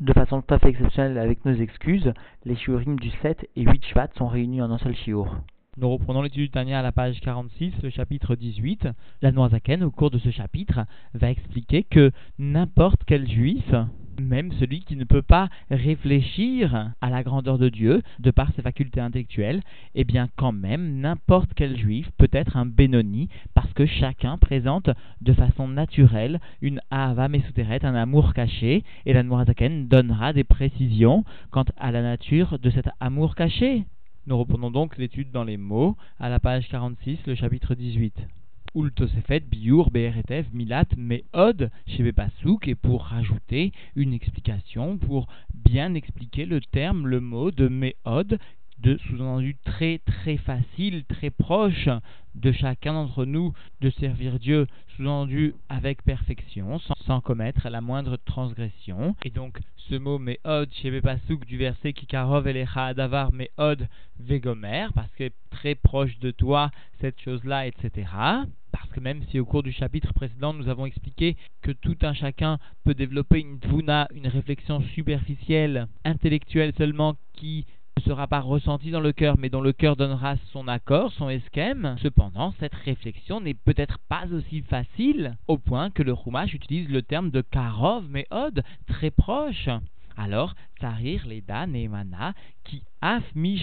De façon tout à fait exceptionnelle avec nos excuses, les shiurim du 7 et 8 Shvat sont réunis en un seul shiur. Nous reprenons l'étude du Tania à la page 46, le chapitre 18. La Noazaken, au cours de ce chapitre, va expliquer que n'importe quel juif, même celui qui ne peut pas réfléchir à la grandeur de Dieu de par ses facultés intellectuelles, eh bien quand même n'importe quel juif peut être un Benoni parce que chacun présente de façon naturelle une Ahava Mesuteret, un amour caché, et la Noazaken donnera des précisions quant à la nature de cet amour caché. Nous reprenons donc l'étude dans les mots à la page 46, le chapitre 18. Milat, Meod, et pour rajouter une explication, pour bien expliquer le terme, le mot de Meod, de sous-entendu très très facile, très proche de chacun d'entre nous de servir Dieu, sous-entendu avec perfection, sans, commettre la moindre transgression. Et donc ce mot Meod, chez Pasuk du verset Kikarov Elecha Adavar Meod Vegomer, parce que très proche de toi cette chose-là, etc. Que même si au cours du chapitre précédent nous avons expliqué que tout un chacun peut développer une tvuna, une réflexion superficielle, intellectuelle seulement, qui ne sera pas ressentie dans le cœur, mais dont le cœur donnera son accord, son esquème. Cependant, cette réflexion n'est peut-être pas aussi facile, au point que le Chumash utilise le terme de karov, mais od, très proche. Alors, Tsarir Leda Neemana, qui afmi.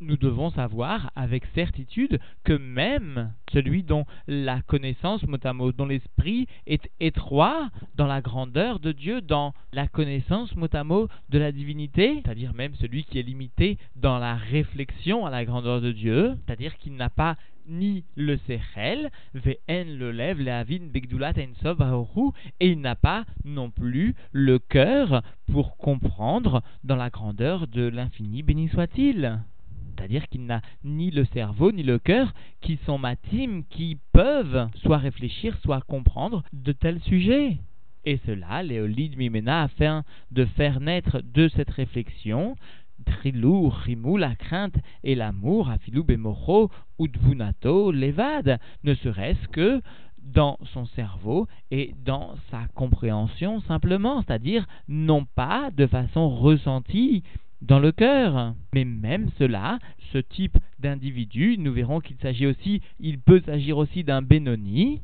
Nous devons savoir avec certitude que même celui dont la connaissance, motamo, dont l'esprit est étroit dans la grandeur de Dieu, dans la connaissance, motamo, de la divinité, c'est-à-dire même celui qui est limité dans la réflexion à la grandeur de Dieu, c'est-à-dire qu'il n'a pas ni le Sechel, Vn le lève, le Avin, Begdulat, et il n'a pas non plus le cœur pour comprendre dans la grandeur de l'infini, béni soit-il. C'est-à-dire qu'il n'a ni le cerveau ni le cœur qui sont matim, qui peuvent soit réfléchir, soit comprendre de tels sujets. Et cela, Léolide Mimena, afin de faire naître de cette réflexion Trilou, Rimou, la crainte et l'amour, Afilou, Bemoro, Udvunato, Levad, ne serait-ce que dans son cerveau et dans sa compréhension simplement, c'est-à-dire non pas de façon ressentie dans le cœur. Mais même cela, ce type d'individu, nous verrons qu'il s'agit aussi, il peut s'agir aussi d'un Benoni,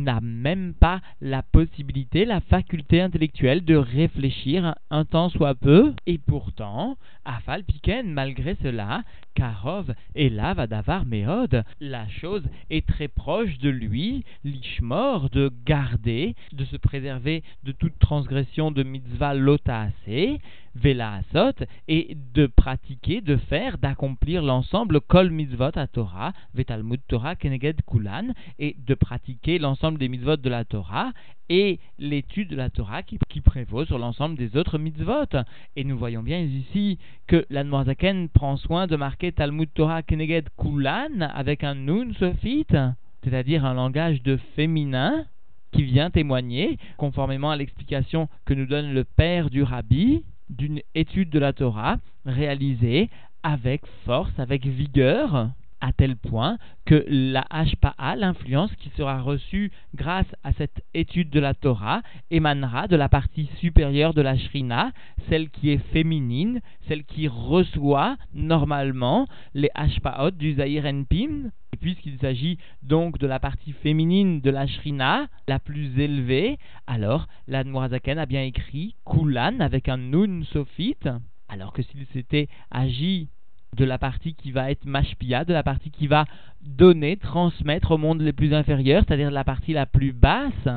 n'a même pas la possibilité, la faculté intellectuelle de réfléchir un temps soit peu, et pourtant, Afal Piken, malgré cela, Karov et là Vadavar Méod, la chose est très proche de lui, l'ishmor, de garder, de se préserver de toute transgression de mitzvah lotaase, vela asot, et de pratiquer, de faire, d'accomplir l'ensemble kol mitzvot à Torah, vetalmud Torah keneged kulan, et de pratiquer l'ensemble des mitzvot de la Torah, et l'étude de la Torah qui, prévaut sur l'ensemble des autres mitzvot. Et nous voyons bien ici que la Noirzaken prend soin de marquer Talmud Torah Keneged Kulan avec un Nun Sophite, c'est-à-dire un langage de féminin qui vient témoigner, conformément à l'explication que nous donne le père du rabbi, d'une étude de la Torah réalisée avec force, avec vigueur, à tel point que la HPA, l'influence qui sera reçue grâce à cette étude de la Torah, émanera de la partie supérieure de la Shrina, celle qui est féminine, celle qui reçoit normalement les HPAot du Zahir Enpim, et puisqu'il s'agit donc de la partie féminine de la Shrina, la plus élevée, alors la Noirazaken a bien écrit Kulan avec un Nun Sophite, alors que s'il s'était agi de la partie qui va être mashpia, de la partie qui va donner, transmettre au monde les plus inférieurs, c'est-à-dire la partie la plus basse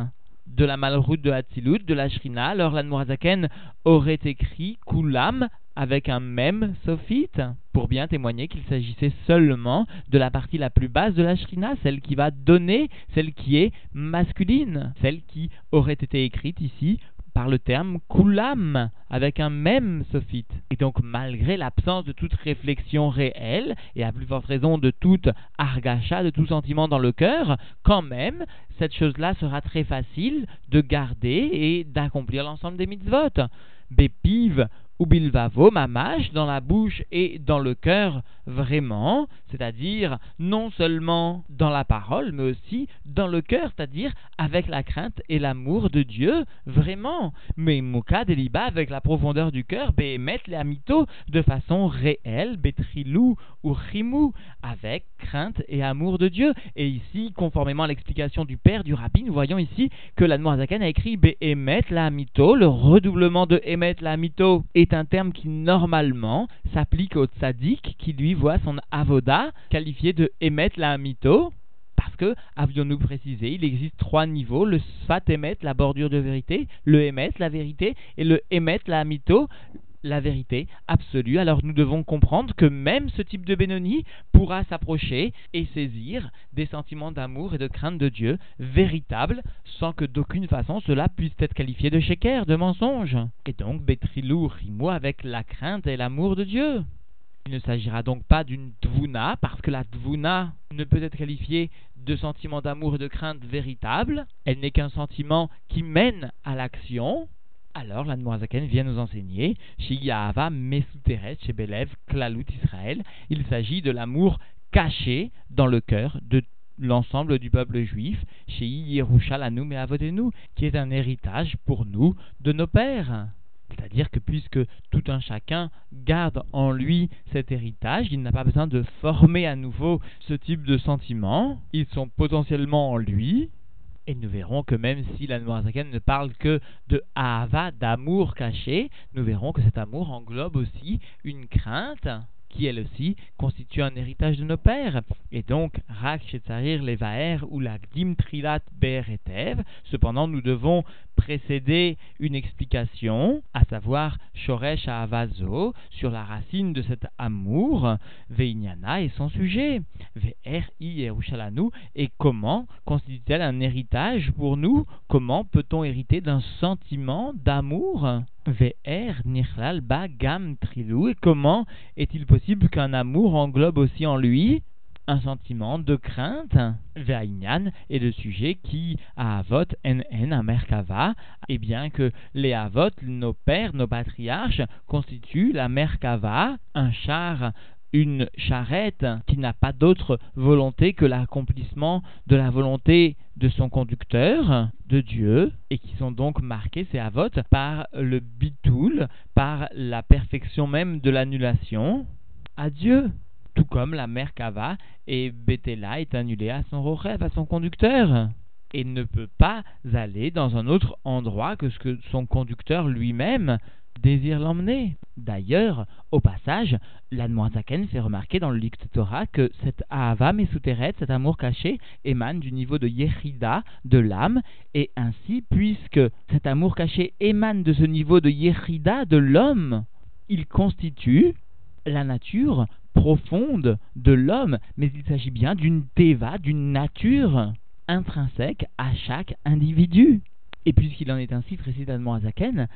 de la malroute de Hatzilut, de la Shrina, alors la Noirzaken aurait écrit Kulam avec un même sophite, pour bien témoigner qu'il s'agissait seulement de la partie la plus basse de la Shrina, celle qui va donner, celle qui est masculine, celle qui aurait été écrite ici par le terme kulam, avec un même sophite. Et donc, malgré l'absence de toute réflexion réelle, et à plus forte raison de toute argacha, de tout sentiment dans le cœur, quand même, cette chose-là sera très facile de garder et d'accomplir l'ensemble des mitzvot. Bépiv ou bilvavo, mamash, dans la bouche et dans le cœur vraiment, c'est-à-dire non seulement dans la parole, mais aussi dans le cœur, c'est-à-dire avec la crainte et l'amour de Dieu, vraiment. Mais Mouka Deliba, avec la profondeur du cœur, mettre les amito de façon réelle, Betrilou ou Rimou, avec crainte et amour de Dieu. Et ici, conformément à l'explication du père du rabbi, nous voyons ici que la Noirzakan a écrit Behemet la amito, le redoublement de Emet la est un terme qui normalement s'applique au tzaddik qui lui voit son avoda qualifié de Emet la amito. Parce que, avions-nous précisé, il existe trois niveaux, le Sfat Emet, la bordure de vérité, le Emet, la vérité, et le Emet, la amito, la vérité absolue. Alors nous devons comprendre que même ce type de Benoni pourra s'approcher et saisir des sentiments d'amour et de crainte de Dieu véritables, sans que d'aucune façon cela puisse être qualifié de sheker, de mensonge. Et donc Betrilou rimo avec la crainte et l'amour de Dieu. Il ne s'agira donc pas d'une dvuna, parce que la dvuna ne peut être qualifiée de sentiment d'amour et de crainte véritable. Elle n'est qu'un sentiment qui mène à l'action, alors, la Noazaken vient nous enseigner, chez Yahava Mesuteret, chez Belev, Klalut Israël, il s'agit de l'amour caché dans le cœur de l'ensemble du peuple juif, chez Yerushalanu et Avodenu, qui est un héritage pour nous de nos pères. C'est-à-dire que puisque tout un chacun garde en lui cet héritage, il n'a pas besoin de former à nouveau ce type de sentiments, ils sont potentiellement en lui, et nous verrons que même si la Noirzaken ne parle que de Ahava, d'amour caché, nous verrons que cet amour englobe aussi une crainte qui elle aussi constitue un héritage de nos pères. Et donc, Rak Shetzarir Levaer ou la Gdim Trilat Be'eretev. Cependant, nous devons précéder une explication, à savoir Shoresh Avazo, sur la racine de cet amour, Veinyana et son sujet, Ve'er-i Yerushalanu, et comment constitue-t-elle un héritage pour nous? Comment peut-on hériter d'un sentiment d'amour? VR Nirlal Ba Gam Trilou, et comment est-il possible qu'un amour englobe aussi en lui un sentiment de crainte, Ve'ainyan, et de sujet qui, à Avot, NN, un Merkava, et bien que les Avot, nos pères, nos patriarches, constituent la Merkava, un char une charrette qui n'a pas d'autre volonté que l'accomplissement de la volonté de son conducteur, de Dieu, et qui sont donc marqués, ces avot, par le bitoul, par la perfection même de l'annulation à Dieu tout comme la mère Kava et Bethela est annulée à son rêve, à son conducteur, et ne peut pas aller dans un autre endroit que ce que son conducteur lui-même désire l'emmener. D'ailleurs, au passage, l'Admoazaken fait remarquer dans le Likt Torah que cet Ahava Mesuteret, cet amour caché, émane du niveau de Yechida, de l'âme, et ainsi, puisque cet amour caché émane de ce niveau de Yechida, de l'homme, il constitue la nature profonde de l'homme, mais il s'agit bien d'une teva, d'une nature intrinsèque à chaque individu. Et puisqu'il en est ainsi précisément à Zaken,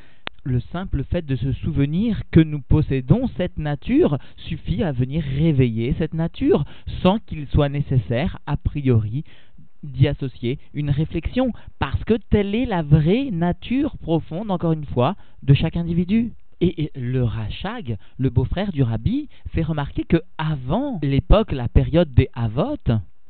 le simple fait de se souvenir que nous possédons cette nature suffit à venir réveiller cette nature sans qu'il soit nécessaire, a priori, d'y associer une réflexion, parce que telle est la vraie nature profonde, encore une fois, de chaque individu. Et le Rachag, le beau-frère du rabbi, fait remarquer que avant l'époque, la période des Havot,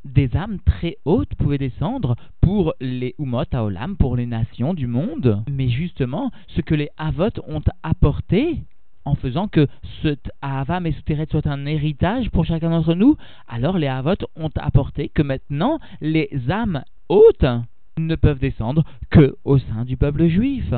des âmes très hautes pouvaient descendre pour les Umot Haolam, pour les nations du monde. Mais justement, ce que les Havot ont apporté, en faisant que ce Ahava Mesuteret soit un héritage pour chacun d'entre nous, alors les Havot ont apporté que maintenant les âmes hautes ne peuvent descendre que au sein du peuple juif.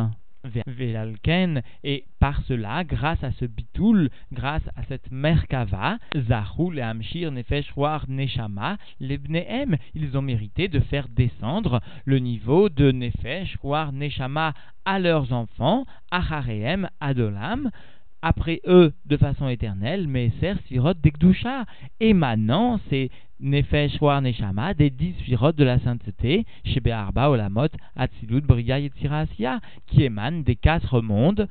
Et par cela, grâce à ce bitoul, grâce à cette merkava, Zahou, le Hamshir, Nefesh, Neshama, Lebnehem, ils ont mérité de faire descendre le niveau de Nefesh, Neshama à leurs enfants, Acharehem, Adolam, après eux de façon éternelle, mais Ser Sirot d'Ekdusha, émanant ces Nefesh War Neshama, des dix Sirot de la sainteté, chez Be'arba Olamot, Atzilut, Bria, Yetzira, qui émanent des quatre mondes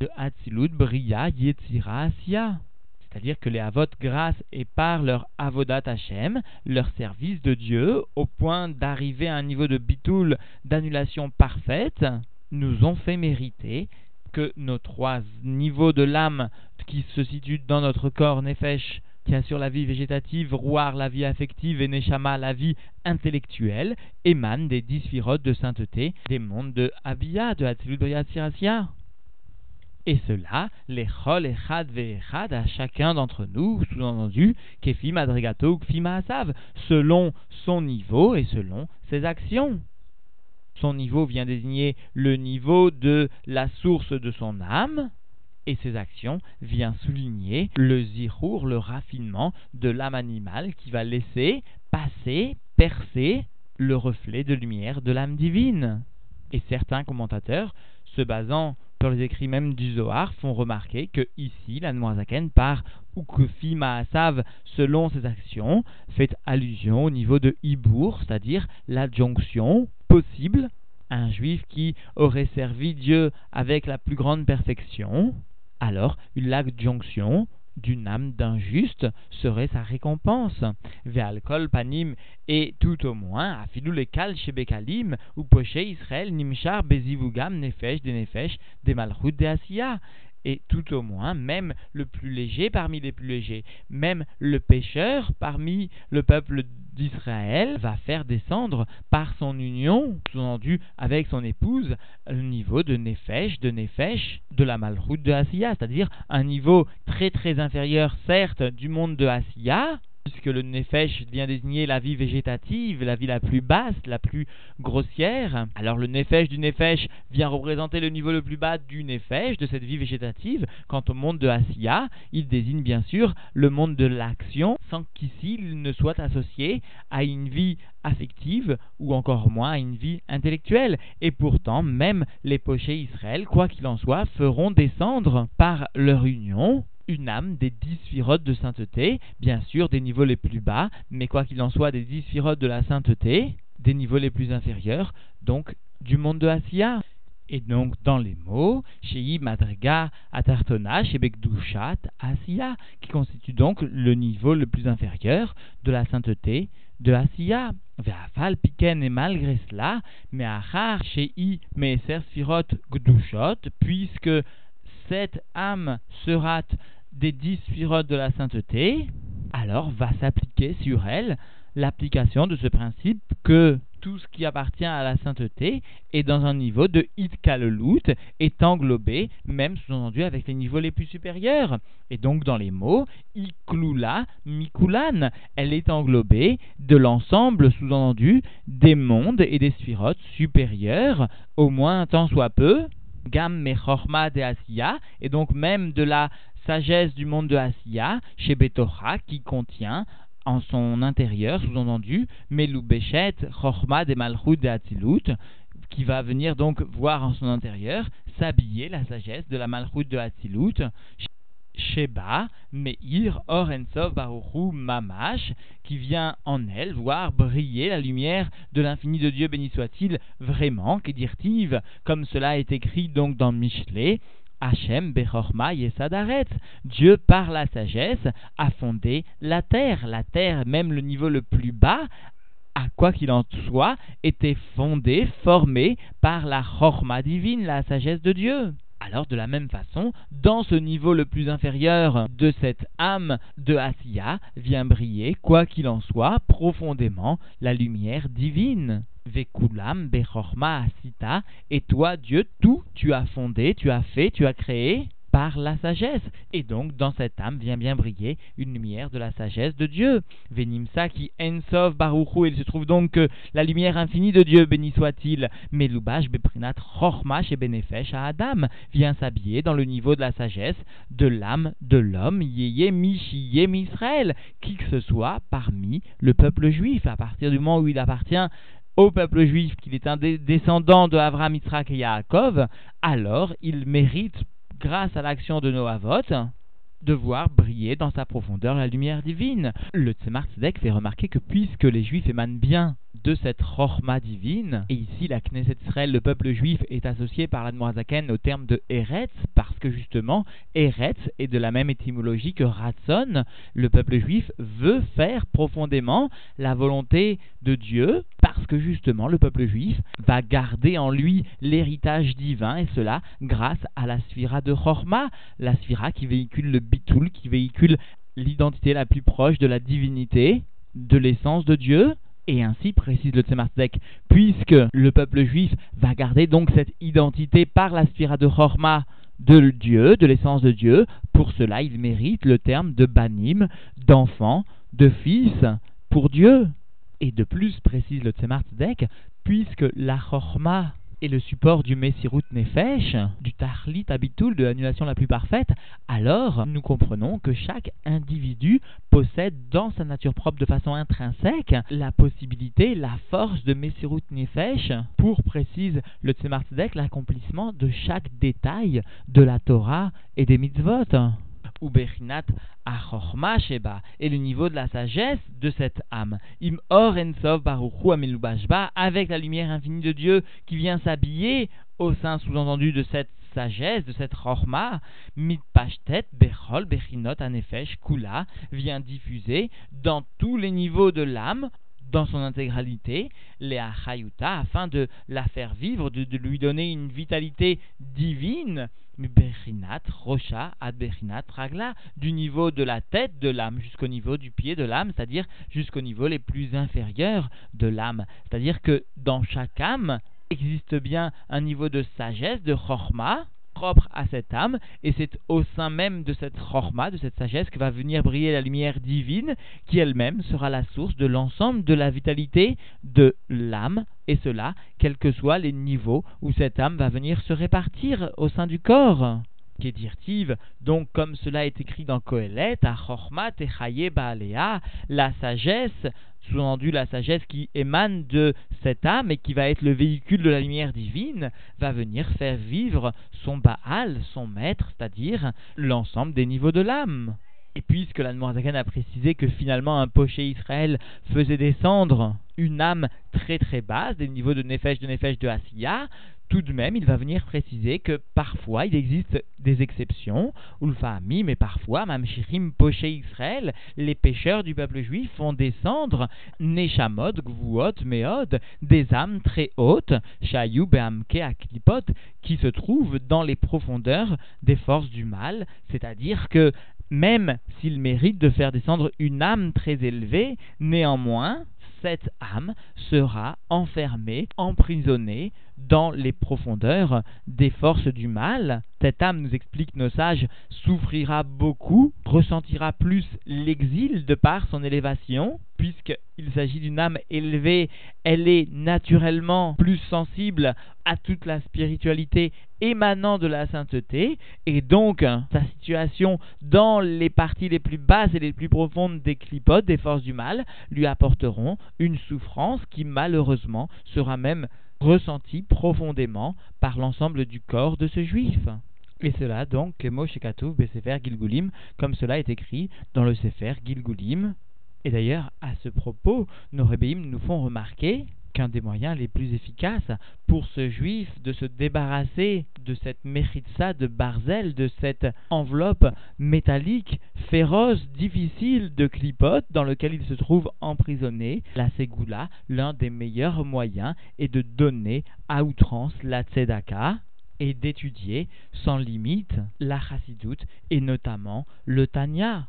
de Atzilut, Bria, Yetzira, C'est-à-dire que les Avot, grâce et par leur Avodat Hashem, leur service de Dieu, au point d'arriver à un niveau de bitoul, d'annulation parfaite, nous ont fait mériter que nos trois niveaux de l'âme qui se situent dans notre corps nefesh, qui assure la vie végétative, Rouar la vie affective et Neshama la vie intellectuelle, émanent des dix de sainteté des mondes de Abia, de Hatzilut et cela, les chol echad ve'echad à chacun d'entre nous, sous-entendu, kefi madrigato kfima asav, selon son niveau et selon ses actions. Son niveau vient désigner le niveau de la source de son âme, et ses actions vient souligner le zirour, le raffinement de l'âme animale qui va laisser passer, percer le reflet de lumière de l'âme divine. Et certains commentateurs, se basant les écrits même du Zohar, font remarquer que ici, la Noirzaken, par Ukufi Maasav, selon ses actions, fait allusion au niveau de Ibour, c'est-à-dire l'adjonction possible un juif qui aurait servi Dieu avec la plus grande perfection. Alors, une adjonction d'une âme d'un juste serait sa récompense. Ve'alkol panim et tout au moins, afilou le kal shebekalim ou poché Israël nimshar bezivugam nefesh de nefesh de malchut de et tout au moins, même le plus léger parmi les plus légers, même le pécheur parmi le peuple d'Israël va faire descendre par son union, sous-entendu avec son épouse, le niveau de Nefesh, de Nefesh, de la Malroute de Asiya, c'est-à-dire un niveau très très inférieur, certes, du monde de Asiya, puisque le nefesh vient désigner la vie végétative, la vie la plus basse, la plus grossière. Alors le nefesh du nefesh vient représenter le niveau le plus bas du nefesh, de cette vie végétative. Quant au monde de Asiya, il désigne bien sûr le monde de l'action, sans qu'ici il ne soit associé à une vie affective ou encore moins à une vie intellectuelle. Et pourtant, même les pochés Israël, quoi qu'il en soit, feront descendre par leur union une âme des dix sphirotes de sainteté, bien sûr des niveaux les plus bas, mais quoi qu'il en soit des dix sphirotes de la sainteté, des niveaux les plus inférieurs, donc du monde de Asiya. Et donc dans les mots, Shei Madriga Atartona, Shebekdushat Asiya, qui constitue donc le niveau le plus inférieur de la sainteté de Asiya. Ve'afal piken et malgré cela, mais Achar Shei Meser Sphirot Gdushot, puisque cette âme sera des dix sphirotes de la sainteté, alors va s'appliquer sur elle l'application de ce principe que tout ce qui appartient à la sainteté est dans un niveau de Itkalelut, est englobé, même sous-entendu avec les niveaux les plus supérieurs. Et donc dans les mots, Iklula Mikulan, elle est englobée de l'ensemble, sous-entendu, des mondes et des sphirotes supérieurs, au moins temps soit peu, Gam Mechorma de Asiya, et donc même de la sagesse du monde de Asiya, chez qui contient en son intérieur, sous-entendu, Meloubechet, Chorma de Malchut de Atzilut, qui va venir donc voir en son intérieur s'habiller la sagesse de la Malchut de Atzilut, Sheba, Meir, Orensov, Baruchu, Mamash, qui vient en elle voir briller la lumière de l'infini de Dieu, béni soit-il, vraiment, dire-t-il, comme cela est écrit donc dans Michelet, Hachem Bechorma Yesadaret. Dieu, par la sagesse, a fondé la terre. La terre, même le niveau le plus bas, à quoi qu'il en soit, était fondé, formé par la Chorma divine, la sagesse de Dieu. Alors de la même façon, dans ce niveau le plus inférieur de cette âme de Asiya vient briller, quoi qu'il en soit, profondément la lumière divine. Vekulam Bechorma Asita, et toi Dieu, tout tu as fondé, tu as fait, tu as créé par la sagesse. Et donc, dans cette âme vient bien briller une lumière de la sagesse de Dieu. Venimsa qui ensov baruchu, il se trouve donc que la lumière infinie de Dieu, béni soit-il, melubash beprinat chormash et benefesh à Adam, vient s'habiller dans le niveau de la sagesse de l'âme de l'homme, yeye michi Israël, qui que ce soit parmi le peuple juif, à partir du moment où il appartient au peuple juif qu'il est un descendant de Abraham, Yitzhak et Yaakov, alors il mérite grâce à l'action de Noavot, de voir briller dans sa profondeur la lumière divine. Le Tzemar Tzedek fait remarquer que puisque les Juifs émanent bien de cette Chorma divine, et ici la Knesset Israël, le peuple juif, est associé par la au terme de Eretz, parce que justement, Eretz est de la même étymologie que Ratson, le peuple juif veut faire profondément la volonté de Dieu, parce que justement le peuple juif va garder en lui l'héritage divin, et cela grâce à la Sphira de Chorma, la Sphira qui véhicule le Bitoul, qui véhicule l'identité la plus proche de la divinité, de l'essence de Dieu, et ainsi, précise le Tzemar puisque le peuple juif va garder donc cette identité par la spira de Chorma de Dieu, de l'essence de Dieu, pour cela il mérite le terme de banim, d'enfant, de fils, pour Dieu. Et de plus, précise le Tzemar puisque la Chorma et le support du Messirut Nefesh, du Tahlit Abitul, de l'annulation la plus parfaite, alors nous comprenons que chaque individu possède dans sa nature propre de façon intrinsèque la possibilité, la force de Messirut Nefesh pour, précise le Tzemar l'accomplissement de chaque détail de la Torah et des mitzvot ou Bechinat Sheba, et le niveau de la sagesse de cette âme. Im Or Ensov Baruchu Amelubashba, avec la lumière infinie de Dieu qui vient s'habiller au sein sous-entendu de cette sagesse, de cette Chorma, Mitpashtet Bechol Bechinot Anefesh Kula, vient diffuser dans tous les niveaux de l'âme, dans son intégralité, les Achayuta, afin de la faire vivre, de lui donner une vitalité divine, Bechinat, Rocha, du niveau de la tête de l'âme jusqu'au niveau du pied de l'âme, c'est-à-dire jusqu'au niveau les plus inférieurs de l'âme. C'est-à-dire que dans chaque âme existe bien un niveau de sagesse, de Chorma, propre à cette âme, et c'est au sein même de cette chorma, de cette sagesse, que va venir briller la lumière divine, qui elle-même sera la source de l'ensemble de la vitalité de l'âme, et cela, quels que soient les niveaux où cette âme va venir se répartir au sein du corps. Kedirtiv, donc comme cela est écrit dans Kohelet, à Chorma Techaye Baalea, la sagesse sous-entendu la sagesse qui émane de cette âme et qui va être le véhicule de la lumière divine, va venir faire vivre son Baal, son maître, c'est-à-dire l'ensemble des niveaux de l'âme. Et puisque la Zaken a précisé que finalement un poché Israël faisait descendre une âme très très basse, des niveaux de Nefesh, de Nefesh, de Asiya, tout de même, il va venir préciser que parfois il existe des exceptions, Ulfahami, mais parfois, Mamshirim Poché Israël, les pécheurs du peuple juif font descendre Neshamot, Gvuot, Meod, des âmes très hautes, Shayu, Beamke, Aklipot, qui se trouvent dans les profondeurs des forces du mal, c'est-à-dire que même s'il mérite de faire descendre une âme très élevée, néanmoins, cette âme sera enfermée, emprisonnée dans les profondeurs des forces du mal. Cette âme, nous explique nos sages, souffrira beaucoup, ressentira plus l'exil de par son élévation, puisqu'il s'agit d'une âme élevée, elle est naturellement plus sensible à toute la spiritualité émanant de la sainteté, et donc sa situation dans les parties les plus basses et les plus profondes des clipotes, des forces du mal, lui apporteront une souffrance qui malheureusement sera même ressenti profondément par l'ensemble du corps de ce juif. Et cela donc, Kemo Gilgulim, comme cela est écrit dans le Sefer Gilgulim. Et d'ailleurs, à ce propos, nos rébéim nous font remarquer qu'un des moyens les plus efficaces pour ce juif de se débarrasser de cette méritza de Barzel, de cette enveloppe métallique, féroce, difficile de clipote dans lequel il se trouve emprisonné, la Ségoula, l'un des meilleurs moyens est de donner à outrance la tzedaka et d'étudier sans limite la chassidoute et notamment le tanya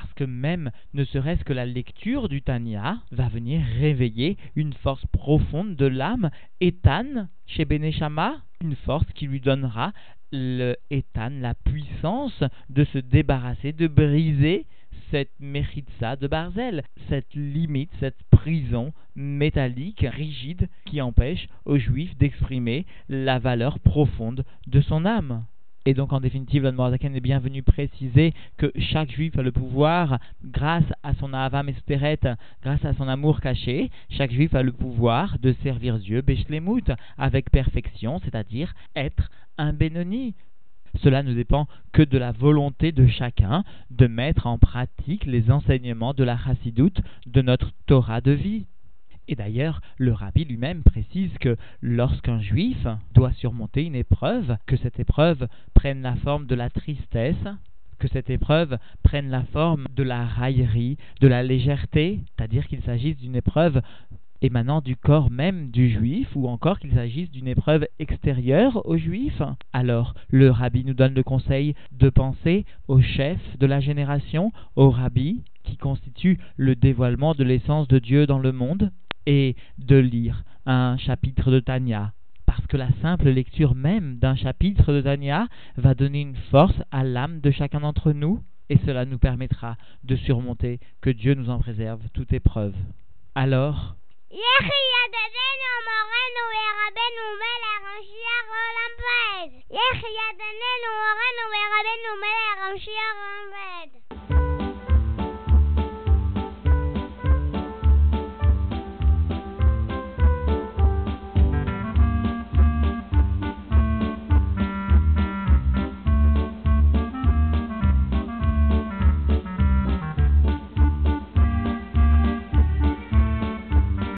parce que même ne serait-ce que la lecture du Tanya va venir réveiller une force profonde de l'âme, Ethan, chez Beneshama, une force qui lui donnera le Ethan, la puissance de se débarrasser, de briser cette méritza de Barzel, cette limite, cette prison métallique, rigide, qui empêche aux Juifs d'exprimer la valeur profonde de son âme. Et donc, en définitive, l'Admorazaken est bien venu préciser que chaque juif a le pouvoir, grâce à son Ahava Mesperet, grâce à son amour caché, chaque juif a le pouvoir de servir Dieu, Beshlemut, avec perfection, c'est-à-dire être un Benoni. Cela ne dépend que de la volonté de chacun de mettre en pratique les enseignements de la chassidoute, de notre Torah de vie. Et d'ailleurs, le rabbi lui-même précise que lorsqu'un juif doit surmonter une épreuve, que cette épreuve prenne la forme de la tristesse, que cette épreuve prenne la forme de la raillerie, de la légèreté, c'est-à-dire qu'il s'agisse d'une épreuve émanant du corps même du juif, ou encore qu'il s'agisse d'une épreuve extérieure au juif. Alors, le rabbi nous donne le conseil de penser au chef de la génération, au rabbi, qui constitue le dévoilement de l'essence de Dieu dans le monde, et de lire un chapitre de Tanya. Parce que la simple lecture même d'un chapitre de Tanya va donner une force à l'âme de chacun d'entre nous, et cela nous permettra de surmonter, que Dieu nous en préserve, toute épreuve. Alors,